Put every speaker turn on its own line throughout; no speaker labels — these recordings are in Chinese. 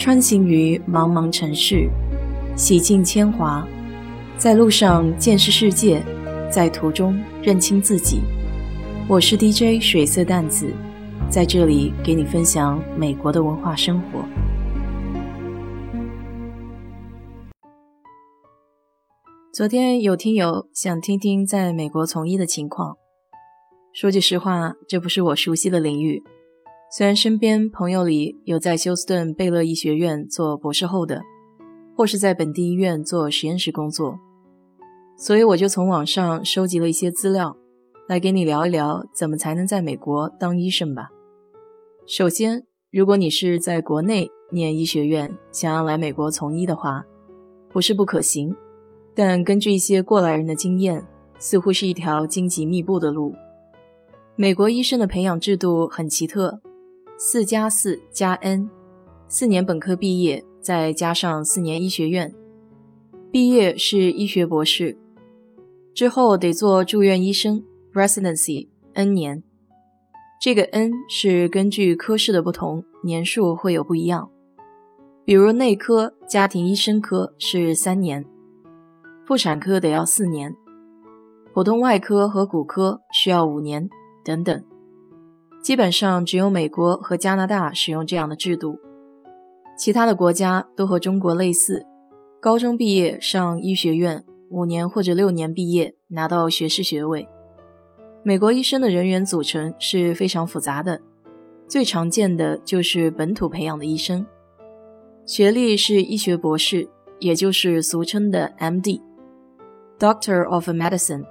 穿行于茫茫城市，洗尽铅华，在路上见识世界，在途中认清自己。我是 DJ 水色淡子，在这里给你分享美国的文化生活。昨天有听友想听听在美国从医的情况。说句实话，这不是我熟悉的领域。虽然身边朋友里有在休斯顿贝勒医学院做博士后的，或是在本地医院做实验室工作，所以我就从网上收集了一些资料，来给你聊一聊怎么才能在美国当医生吧。首先，如果你是在国内念医学院，想要来美国从医的话，不是不可行，但根据一些过来人的经验，似乎是一条荆棘密布的路。美国医生的培养制度很奇特，四加四加 N，四年本科毕业，再加上四年医学院，毕业是医学博士，之后得做住院医生 （residency） N 年，这个 N 是根据科室的不同，年数会有不一样。比如内科、家庭医生科是三年，妇产科得要四年，普通外科和骨科需要五年。等等，基本上只有美国和加拿大使用这样的制度，其他的国家都和中国类似。高中毕业上医学院，五年或者六年毕业拿到学士学位。美国医生的人员组成是非常复杂的，最常见的就是本土培养的医生，学历是医学博士，也就是俗称的 M.D.，Doctor of Medicine。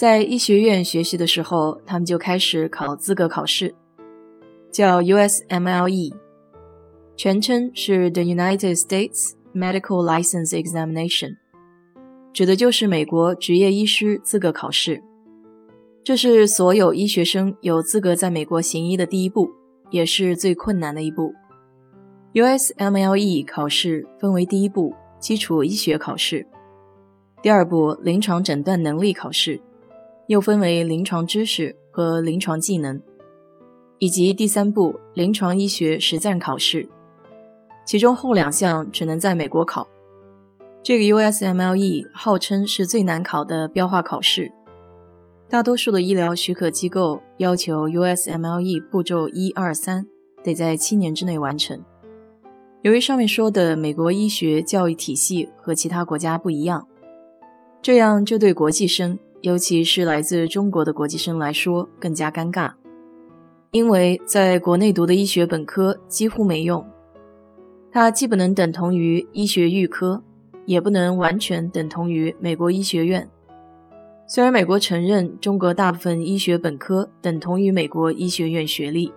在医学院学习的时候，他们就开始考资格考试，叫 USMLE，全称是 The United States Medical License Examination，指的就是美国执业医师资格考试。这是所有医学生有资格在美国行医的第一步，也是最困难的一步。USMLE 考试分为第一步基础医学考试，第二步临床诊断能力考试。又分为临床知识和临床技能，以及第三步临床医学实战考试，其中后两项只能在美国考。这个 USMLE 号称是最难考的标化考试，大多数的医疗许可机构要求 USMLE 步骤一二三得在七年之内完成。由于上面说的美国医学教育体系和其他国家不一样，这样就对国际生。尤其是来自中国的国际生来说更加尴尬，因为在国内读的医学本科几乎没用，它既不能等同于医学预科，也不能完全等同于美国医学院。虽然美国承认中国大部分医学本科等同于美国医学院学历，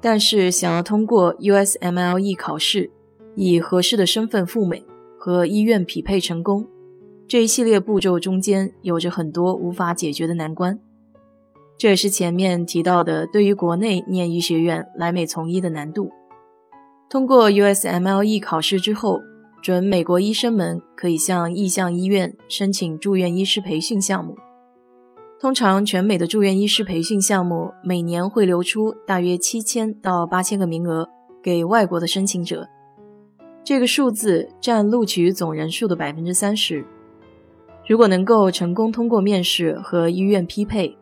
但是想要通过 USMLE 考试，以合适的身份赴美和医院匹配成功。这一系列步骤中间有着很多无法解决的难关，这也是前面提到的对于国内念医学院来美从医的难度。通过 USMLE 考试之后，准美国医生们可以向意向医院申请住院医师培训项目。通常，全美的住院医师培训项目每年会留出大约七千到八千个名额给外国的申请者，这个数字占录取总人数的百分之三十。如果能够成功通过面试和医院匹配，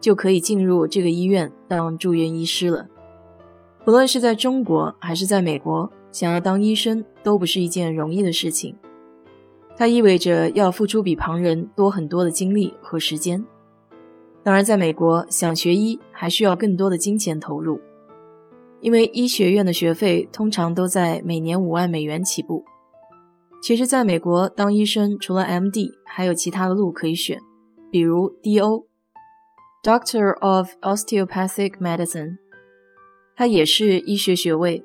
就可以进入这个医院当住院医师了。不论是在中国还是在美国，想要当医生都不是一件容易的事情。它意味着要付出比旁人多很多的精力和时间。当然，在美国想学医还需要更多的金钱投入，因为医学院的学费通常都在每年五万美元起步。其实，在美国当医生，除了 M.D，还有其他的路可以选，比如 D.O.，Doctor of Osteopathic Medicine，它也是医学学位，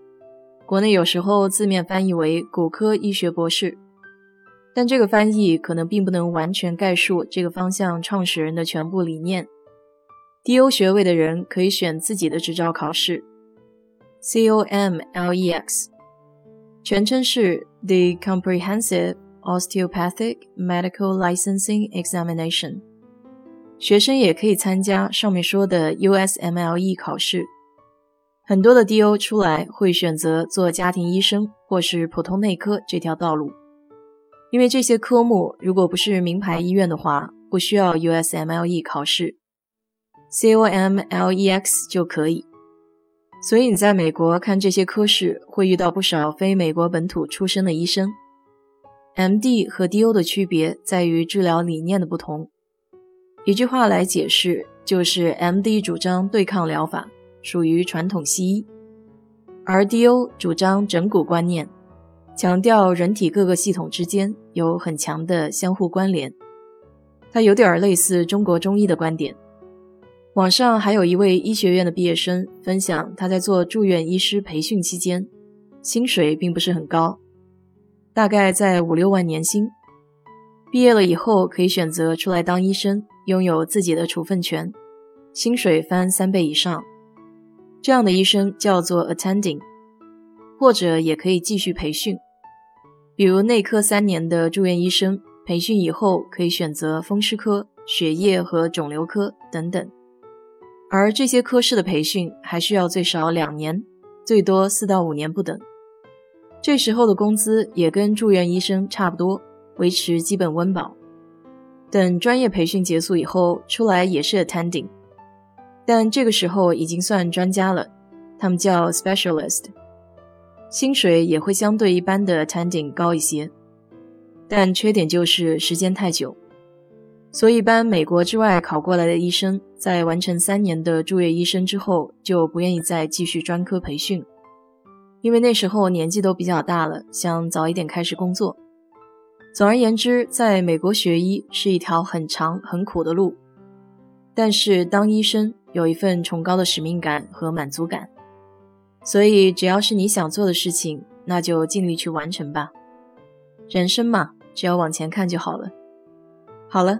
国内有时候字面翻译为骨科医学博士，但这个翻译可能并不能完全概述这个方向创始人的全部理念。D.O. 学位的人可以选自己的执照考试，C.O.M.L.E.X。全称是 The Comprehensive Osteopathic Medical Licensing Examination。学生也可以参加上面说的 USMLE 考试。很多的 DO 出来会选择做家庭医生或是普通内科这条道路，因为这些科目如果不是名牌医院的话，不需要 USMLE 考试，COMLEX 就可以。所以你在美国看这些科室，会遇到不少非美国本土出身的医生。MD 和 DO 的区别在于治疗理念的不同。一句话来解释，就是 MD 主张对抗疗法。属于传统西医，而 DO 主张整骨观念，强调人体各个系统之间有很强的相互关联。它有点类似中国中医的观点。网上还有一位医学院的毕业生分享，他在做住院医师培训期间，薪水并不是很高，大概在五六万年薪。毕业了以后可以选择出来当医生，拥有自己的处分权，薪水翻三倍以上。这样的医生叫做 attending，或者也可以继续培训，比如内科三年的住院医生，培训以后可以选择风湿科、血液和肿瘤科等等。而这些科室的培训还需要最少两年，最多四到五年不等。这时候的工资也跟住院医生差不多，维持基本温饱。等专业培训结束以后，出来也是 attending。但这个时候已经算专家了，他们叫 specialist，薪水也会相对一般的 attending 高一些，但缺点就是时间太久，所以一般美国之外考过来的医生，在完成三年的住院医生之后，就不愿意再继续专科培训，因为那时候年纪都比较大了，想早一点开始工作。总而言之，在美国学医是一条很长很苦的路，但是当医生。有一份崇高的使命感和满足感，所以只要是你想做的事情，那就尽力去完成吧。人生嘛，只要往前看就好了。好了，